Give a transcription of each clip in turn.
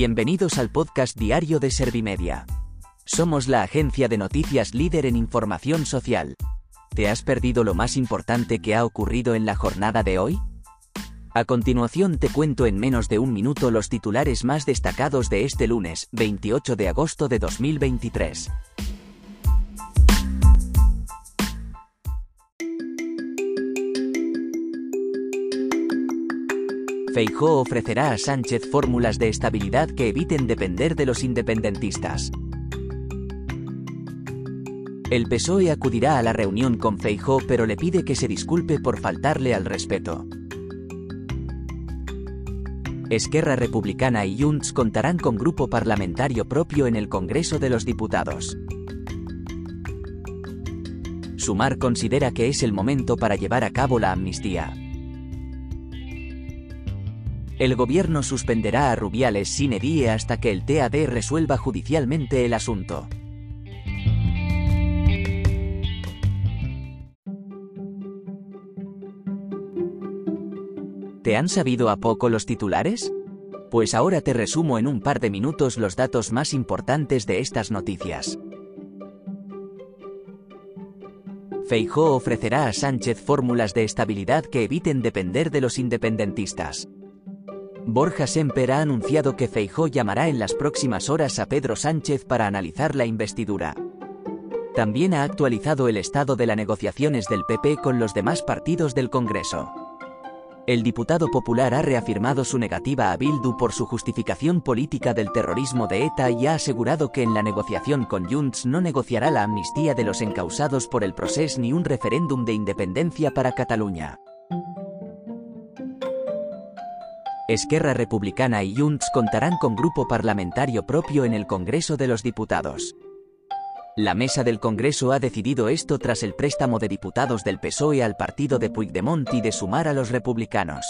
Bienvenidos al podcast diario de Servimedia. Somos la agencia de noticias líder en información social. ¿Te has perdido lo más importante que ha ocurrido en la jornada de hoy? A continuación te cuento en menos de un minuto los titulares más destacados de este lunes, 28 de agosto de 2023. Feijó ofrecerá a Sánchez fórmulas de estabilidad que eviten depender de los independentistas. El PSOE acudirá a la reunión con Feijó pero le pide que se disculpe por faltarle al respeto. Esquerra Republicana y Junts contarán con grupo parlamentario propio en el Congreso de los Diputados. Sumar considera que es el momento para llevar a cabo la amnistía. El gobierno suspenderá a Rubiales sin edie hasta que el TAD resuelva judicialmente el asunto. ¿Te han sabido a poco los titulares? Pues ahora te resumo en un par de minutos los datos más importantes de estas noticias. Feijó ofrecerá a Sánchez fórmulas de estabilidad que eviten depender de los independentistas. Borja Semper ha anunciado que Feijó llamará en las próximas horas a Pedro Sánchez para analizar la investidura. También ha actualizado el estado de las negociaciones del PP con los demás partidos del Congreso. El diputado popular ha reafirmado su negativa a Bildu por su justificación política del terrorismo de ETA y ha asegurado que en la negociación con Junts no negociará la amnistía de los encausados por el proceso ni un referéndum de independencia para Cataluña. Esquerra Republicana y Junts contarán con grupo parlamentario propio en el Congreso de los Diputados. La mesa del Congreso ha decidido esto tras el préstamo de diputados del PSOE al partido de Puigdemont y de sumar a los republicanos.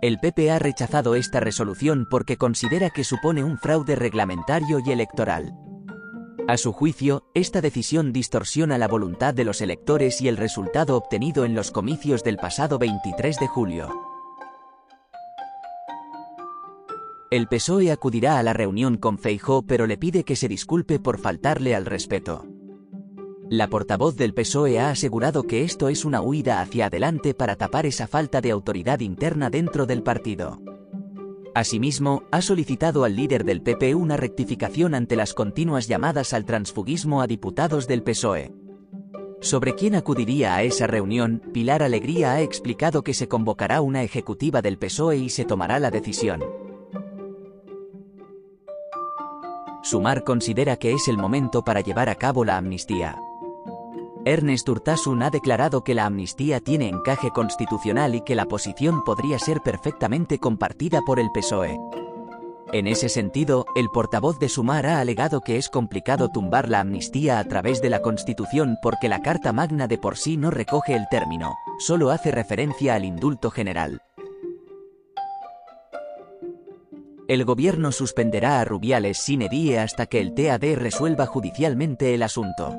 El PP ha rechazado esta resolución porque considera que supone un fraude reglamentario y electoral. A su juicio, esta decisión distorsiona la voluntad de los electores y el resultado obtenido en los comicios del pasado 23 de julio. El PSOE acudirá a la reunión con Feijó pero le pide que se disculpe por faltarle al respeto. La portavoz del PSOE ha asegurado que esto es una huida hacia adelante para tapar esa falta de autoridad interna dentro del partido. Asimismo, ha solicitado al líder del PP una rectificación ante las continuas llamadas al transfugismo a diputados del PSOE. Sobre quién acudiría a esa reunión, Pilar Alegría ha explicado que se convocará una ejecutiva del PSOE y se tomará la decisión. Sumar considera que es el momento para llevar a cabo la amnistía. Ernest Urtasun ha declarado que la amnistía tiene encaje constitucional y que la posición podría ser perfectamente compartida por el PSOE. En ese sentido, el portavoz de Sumar ha alegado que es complicado tumbar la amnistía a través de la Constitución porque la Carta Magna de por sí no recoge el término, solo hace referencia al indulto general. El gobierno suspenderá a Rubiales sin edie hasta que el TAD resuelva judicialmente el asunto.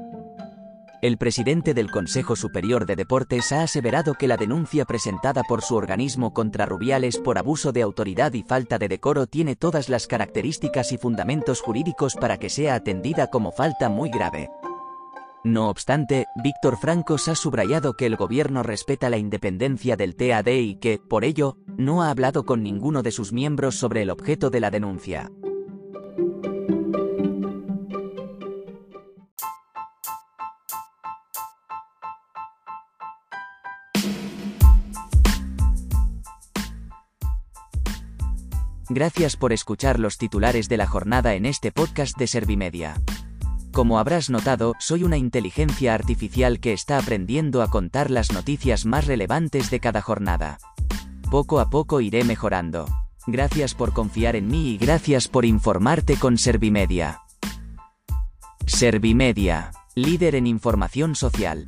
El presidente del Consejo Superior de Deportes ha aseverado que la denuncia presentada por su organismo contra Rubiales por abuso de autoridad y falta de decoro tiene todas las características y fundamentos jurídicos para que sea atendida como falta muy grave. No obstante, Víctor Francos ha subrayado que el gobierno respeta la independencia del TAD y que, por ello, no ha hablado con ninguno de sus miembros sobre el objeto de la denuncia. Gracias por escuchar los titulares de la jornada en este podcast de Servimedia. Como habrás notado, soy una inteligencia artificial que está aprendiendo a contar las noticias más relevantes de cada jornada. Poco a poco iré mejorando. Gracias por confiar en mí y gracias por informarte con Servimedia. Servimedia, líder en información social.